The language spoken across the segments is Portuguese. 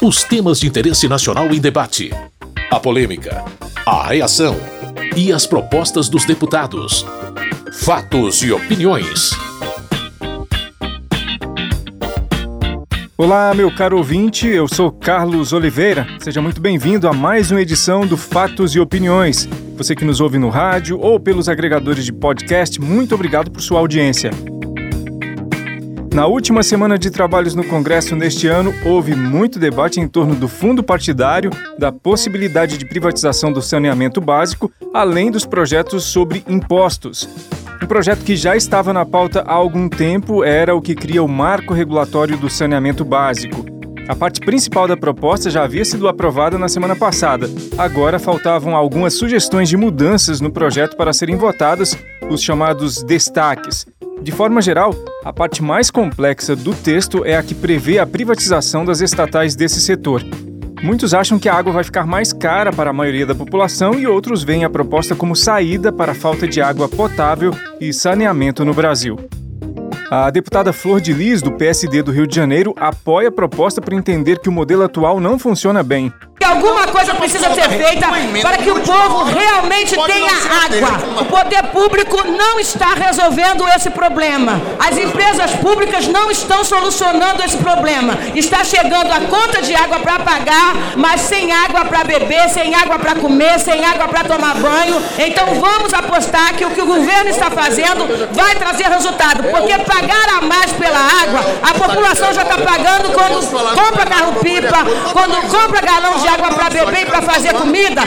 Os temas de interesse nacional em debate. A polêmica. A reação. E as propostas dos deputados. Fatos e opiniões. Olá, meu caro ouvinte, eu sou Carlos Oliveira. Seja muito bem-vindo a mais uma edição do Fatos e Opiniões. Você que nos ouve no rádio ou pelos agregadores de podcast, muito obrigado por sua audiência. Na última semana de trabalhos no Congresso neste ano, houve muito debate em torno do fundo partidário, da possibilidade de privatização do saneamento básico, além dos projetos sobre impostos. Um projeto que já estava na pauta há algum tempo era o que cria o marco regulatório do saneamento básico. A parte principal da proposta já havia sido aprovada na semana passada. Agora faltavam algumas sugestões de mudanças no projeto para serem votadas, os chamados destaques. De forma geral, a parte mais complexa do texto é a que prevê a privatização das estatais desse setor. Muitos acham que a água vai ficar mais cara para a maioria da população e outros veem a proposta como saída para a falta de água potável e saneamento no Brasil. A deputada Flor de Lis, do PSD do Rio de Janeiro, apoia a proposta por entender que o modelo atual não funciona bem alguma coisa precisa ser feita para que o povo realmente tenha água. O poder público não está resolvendo esse problema. As empresas públicas não estão solucionando esse problema. Está chegando a conta de água para pagar, mas sem água para beber, sem água para comer, sem água para tomar banho. Então vamos apostar que o que o governo está fazendo vai trazer resultado, porque pagar a mais pela água, a população já está pagando quando compra carro-pipa, quando compra galão de água para beber e para fazer comida.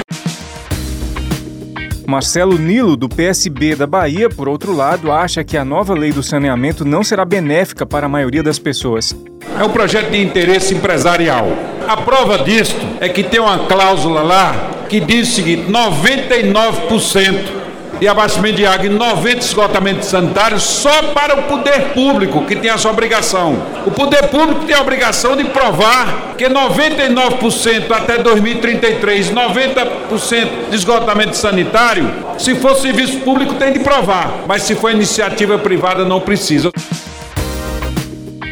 Marcelo Nilo, do PSB da Bahia, por outro lado, acha que a nova lei do saneamento não será benéfica para a maioria das pessoas. É um projeto de interesse empresarial. A prova disto é que tem uma cláusula lá que diz o seguinte: 99% e abastecimento de água e 90 esgotamentos sanitários só para o poder público, que tem essa obrigação. O poder público tem a obrigação de provar que 99% até 2033, 90% de esgotamento sanitário, se for serviço público, tem de provar, mas se for iniciativa privada, não precisa.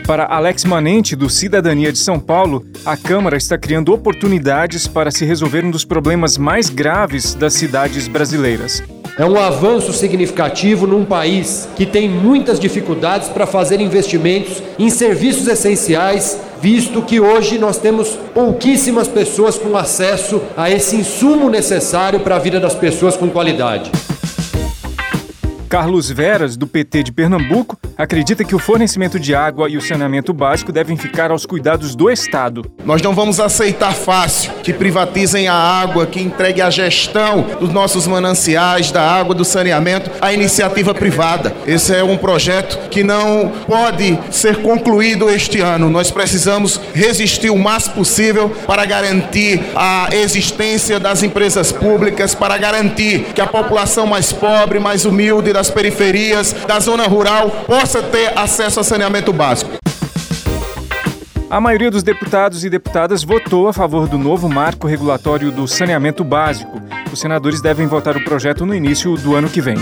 Para Alex Manente, do Cidadania de São Paulo, a Câmara está criando oportunidades para se resolver um dos problemas mais graves das cidades brasileiras. É um avanço significativo num país que tem muitas dificuldades para fazer investimentos em serviços essenciais, visto que hoje nós temos pouquíssimas pessoas com acesso a esse insumo necessário para a vida das pessoas com qualidade. Carlos Veras, do PT de Pernambuco, acredita que o fornecimento de água e o saneamento básico devem ficar aos cuidados do Estado. Nós não vamos aceitar fácil que privatizem a água, que entregue a gestão dos nossos mananciais, da água, do saneamento à iniciativa privada. Esse é um projeto que não pode ser concluído este ano. Nós precisamos resistir o máximo possível para garantir a existência das empresas públicas, para garantir que a população mais pobre, mais humilde das periferias, da zona rural, possa ter acesso a saneamento básico. A maioria dos deputados e deputadas votou a favor do novo marco regulatório do saneamento básico. Os senadores devem votar o projeto no início do ano que vem.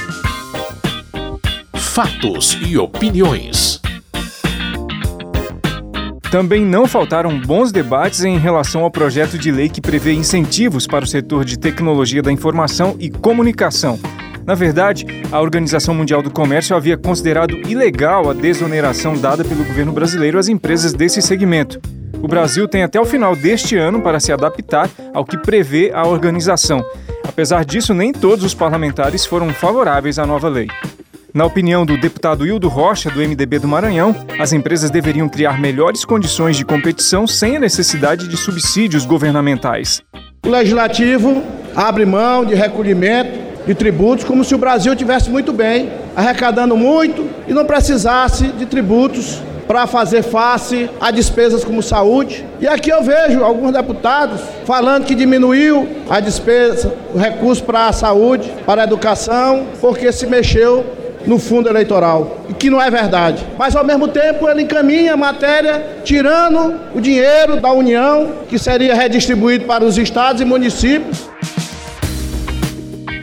Fatos e opiniões. Também não faltaram bons debates em relação ao projeto de lei que prevê incentivos para o setor de tecnologia da informação e comunicação. Na verdade, a Organização Mundial do Comércio havia considerado ilegal a desoneração dada pelo governo brasileiro às empresas desse segmento. O Brasil tem até o final deste ano para se adaptar ao que prevê a organização. Apesar disso, nem todos os parlamentares foram favoráveis à nova lei. Na opinião do deputado Hildo Rocha, do MDB do Maranhão, as empresas deveriam criar melhores condições de competição sem a necessidade de subsídios governamentais. O legislativo abre mão de recolhimento de tributos, como se o Brasil tivesse muito bem, arrecadando muito e não precisasse de tributos para fazer face a despesas como saúde. E aqui eu vejo alguns deputados falando que diminuiu a despesa, o recurso para a saúde, para a educação, porque se mexeu no fundo eleitoral, e que não é verdade. Mas ao mesmo tempo ele encaminha a matéria tirando o dinheiro da União, que seria redistribuído para os estados e municípios.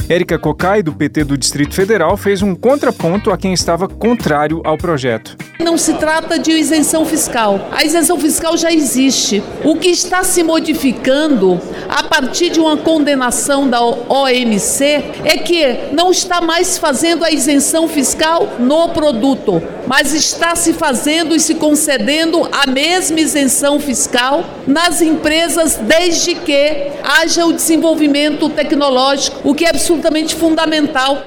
Érica Cocai, do PT do Distrito Federal, fez um contraponto a quem estava contrário ao projeto. Não se trata de isenção fiscal. A isenção fiscal já existe. O que está se modificando a partir de uma condenação da OMC é que não está mais fazendo a isenção fiscal no produto, mas está se fazendo e se concedendo a mesma isenção fiscal nas empresas desde que haja o desenvolvimento tecnológico, o que é absolutamente fundamental.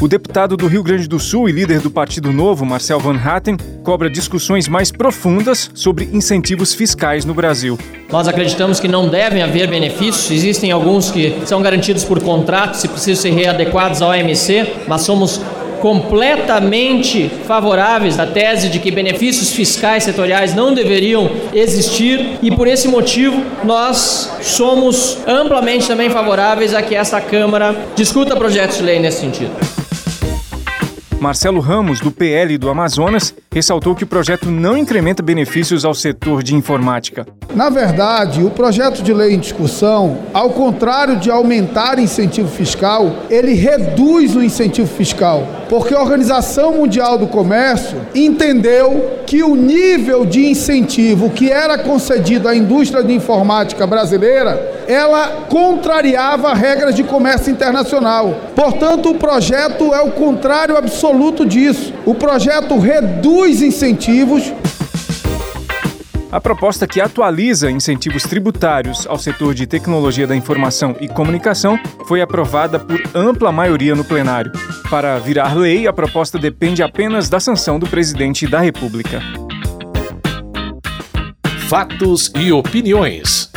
O deputado do Rio Grande do Sul e líder do Partido Novo, Marcel Van Hatten, cobra discussões mais profundas sobre incentivos fiscais no Brasil. Nós acreditamos que não devem haver benefícios, existem alguns que são garantidos por contrato, se precisam ser readequados ao OMC, mas somos completamente favoráveis à tese de que benefícios fiscais setoriais não deveriam existir e por esse motivo nós somos amplamente também favoráveis a que esta Câmara discuta projetos de lei nesse sentido. Marcelo Ramos, do PL do Amazonas, ressaltou que o projeto não incrementa benefícios ao setor de informática. Na verdade, o projeto de lei em discussão, ao contrário de aumentar incentivo fiscal, ele reduz o incentivo fiscal, porque a Organização Mundial do Comércio entendeu que o nível de incentivo que era concedido à indústria de informática brasileira, ela contrariava regras de comércio internacional. Portanto, o projeto é o contrário absoluto disso. O projeto reduz incentivos a proposta que atualiza incentivos tributários ao setor de tecnologia da informação e comunicação foi aprovada por ampla maioria no plenário. Para virar lei, a proposta depende apenas da sanção do presidente da República. Fatos e opiniões.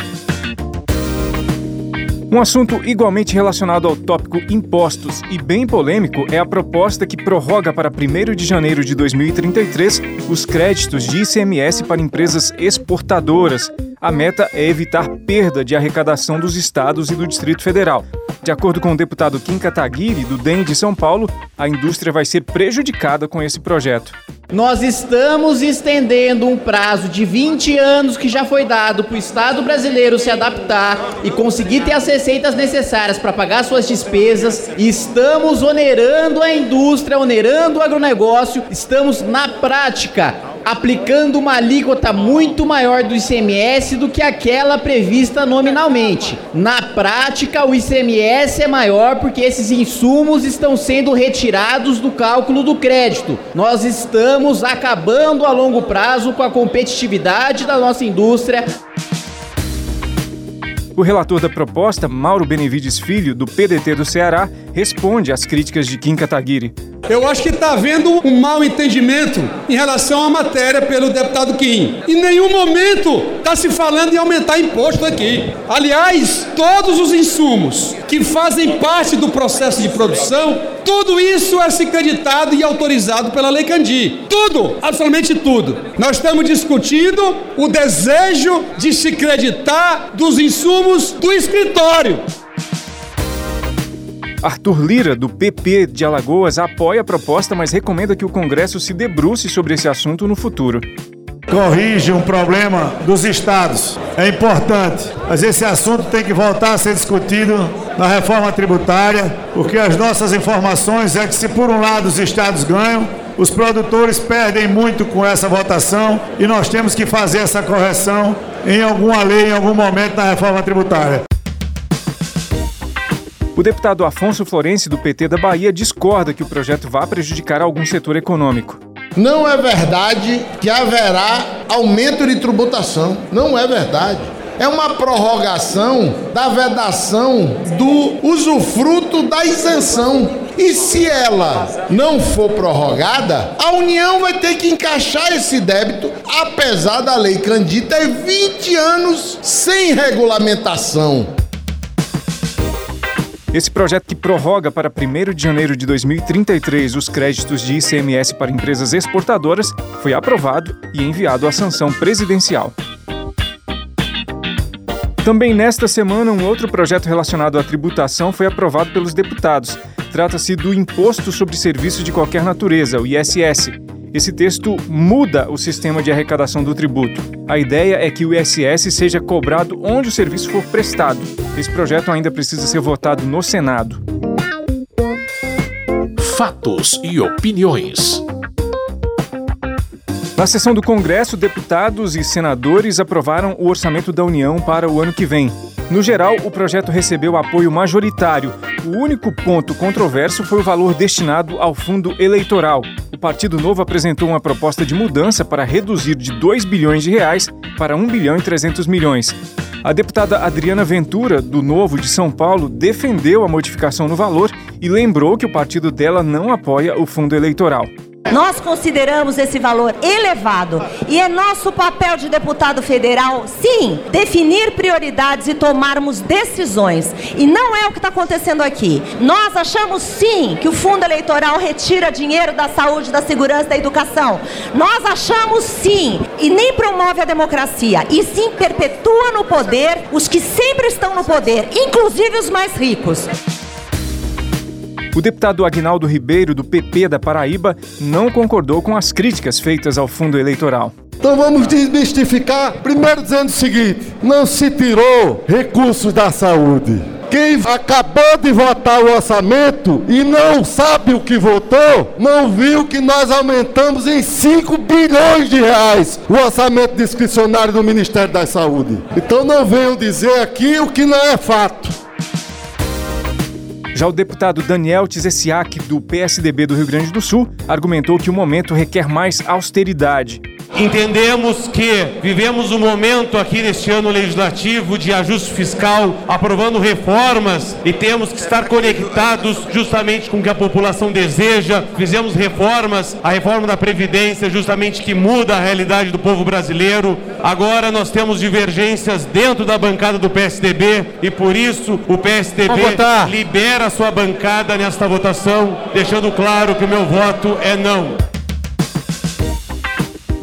Um assunto igualmente relacionado ao tópico impostos e bem polêmico é a proposta que prorroga para 1 de janeiro de 2033 os créditos de ICMS para empresas exportadoras. A meta é evitar perda de arrecadação dos estados e do Distrito Federal. De acordo com o deputado Kim Kataguiri, do DEM de São Paulo, a indústria vai ser prejudicada com esse projeto. Nós estamos estendendo um prazo de 20 anos que já foi dado para o Estado brasileiro se adaptar e conseguir ter as receitas necessárias para pagar suas despesas. Estamos onerando a indústria, onerando o agronegócio. Estamos, na prática, aplicando uma alíquota muito maior do ICMS do que aquela prevista nominalmente. Na prática, o ICMS é maior porque esses insumos estão sendo retirados do cálculo do crédito. Nós estamos acabando a longo prazo com a competitividade da nossa indústria. O relator da proposta, Mauro Benevides Filho, do PDT do Ceará, responde às críticas de Kim Kataguiri. Eu acho que está havendo um mal entendimento em relação à matéria pelo deputado Kim. Em nenhum momento está se falando em aumentar imposto aqui. Aliás, todos os insumos que fazem parte do processo de produção, tudo isso é se creditado e autorizado pela Lei Candi. Tudo, absolutamente tudo. Nós estamos discutindo o desejo de se creditar dos insumos do escritório. Arthur Lira, do PP de Alagoas, apoia a proposta, mas recomenda que o Congresso se debruce sobre esse assunto no futuro. Corrige um problema dos estados. É importante, mas esse assunto tem que voltar a ser discutido na reforma tributária, porque as nossas informações é que se por um lado os estados ganham, os produtores perdem muito com essa votação e nós temos que fazer essa correção em alguma lei, em algum momento na reforma tributária. O deputado Afonso Florenci, do PT da Bahia, discorda que o projeto vá prejudicar algum setor econômico. Não é verdade que haverá aumento de tributação. Não é verdade. É uma prorrogação da vedação do usufruto da isenção. E se ela não for prorrogada, a União vai ter que encaixar esse débito, apesar da lei Candy ter 20 anos sem regulamentação. Esse projeto que prorroga para 1 de janeiro de 2033 os créditos de ICMS para empresas exportadoras foi aprovado e enviado à sanção presidencial. Também nesta semana, um outro projeto relacionado à tributação foi aprovado pelos deputados. Trata-se do Imposto sobre Serviços de Qualquer Natureza, o ISS. Esse texto muda o sistema de arrecadação do tributo. A ideia é que o ISS seja cobrado onde o serviço for prestado. Esse projeto ainda precisa ser votado no Senado. Fatos e opiniões. Na sessão do Congresso, deputados e senadores aprovaram o orçamento da União para o ano que vem. No geral, o projeto recebeu apoio majoritário. O único ponto controverso foi o valor destinado ao fundo eleitoral. Partido Novo apresentou uma proposta de mudança para reduzir de 2 bilhões de reais para 1 bilhão e 300 milhões. A deputada Adriana Ventura, do Novo de São Paulo, defendeu a modificação no valor e lembrou que o partido dela não apoia o fundo eleitoral. Nós consideramos esse valor elevado e é nosso papel de deputado federal, sim, definir prioridades e tomarmos decisões. E não é o que está acontecendo aqui. Nós achamos sim que o fundo eleitoral retira dinheiro da saúde, da segurança, da educação. Nós achamos sim e nem promove a democracia e sim perpetua no poder os que sempre estão no poder, inclusive os mais ricos. O deputado Agnaldo Ribeiro, do PP da Paraíba, não concordou com as críticas feitas ao fundo eleitoral. Então vamos desmistificar, primeiro dizendo o seguinte: não se tirou recursos da saúde. Quem acabou de votar o orçamento e não sabe o que votou, não viu que nós aumentamos em 5 bilhões de reais o orçamento discricionário do Ministério da Saúde. Então não venham dizer aqui o que não é fato. Já o deputado Daniel Tizessiak, do PSDB do Rio Grande do Sul, argumentou que o momento requer mais austeridade. Entendemos que vivemos um momento aqui neste ano legislativo de ajuste fiscal, aprovando reformas e temos que estar conectados justamente com o que a população deseja. Fizemos reformas, a reforma da Previdência, justamente que muda a realidade do povo brasileiro. Agora nós temos divergências dentro da bancada do PSDB e por isso o PSDB libera a sua bancada nesta votação, deixando claro que o meu voto é não.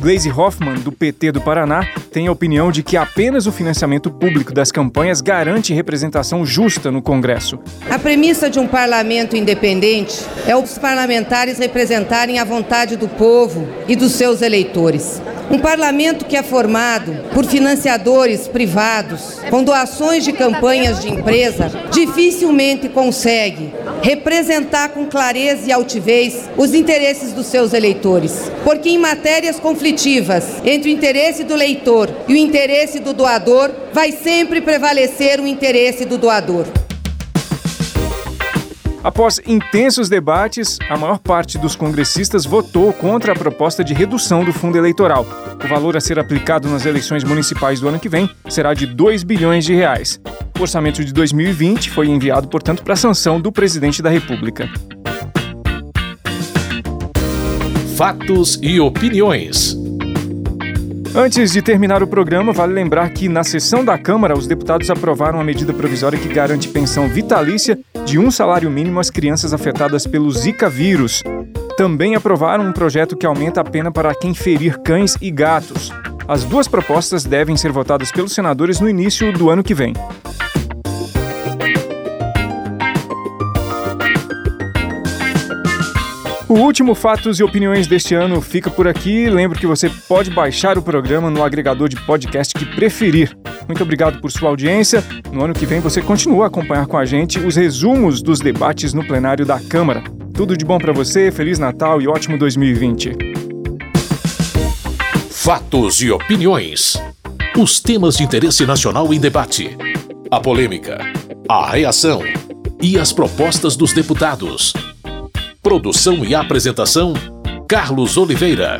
Gleisi Hoffmann, do PT do Paraná, tem a opinião de que apenas o financiamento público das campanhas garante representação justa no Congresso. A premissa de um parlamento independente é os parlamentares representarem a vontade do povo e dos seus eleitores. Um parlamento que é formado por financiadores privados, com doações de campanhas de empresa, dificilmente consegue representar com clareza e altivez os interesses dos seus eleitores. Porque em matérias conflitivas entre o interesse do leitor e o interesse do doador, vai sempre prevalecer o interesse do doador. Após intensos debates, a maior parte dos congressistas votou contra a proposta de redução do fundo eleitoral. O valor a ser aplicado nas eleições municipais do ano que vem será de 2 bilhões de reais. O orçamento de 2020 foi enviado, portanto, para sanção do presidente da República. Fatos e opiniões. Antes de terminar o programa, vale lembrar que na sessão da Câmara, os deputados aprovaram a medida provisória que garante pensão vitalícia de um salário mínimo às crianças afetadas pelo Zika vírus. Também aprovaram um projeto que aumenta a pena para quem ferir cães e gatos. As duas propostas devem ser votadas pelos senadores no início do ano que vem. O último Fatos e Opiniões deste ano fica por aqui. Lembro que você pode baixar o programa no agregador de podcast que preferir. Muito obrigado por sua audiência. No ano que vem você continua a acompanhar com a gente os resumos dos debates no plenário da Câmara. Tudo de bom para você, Feliz Natal e ótimo 2020. Fatos e opiniões. Os temas de interesse nacional em debate. A polêmica, a reação e as propostas dos deputados. Produção e apresentação: Carlos Oliveira.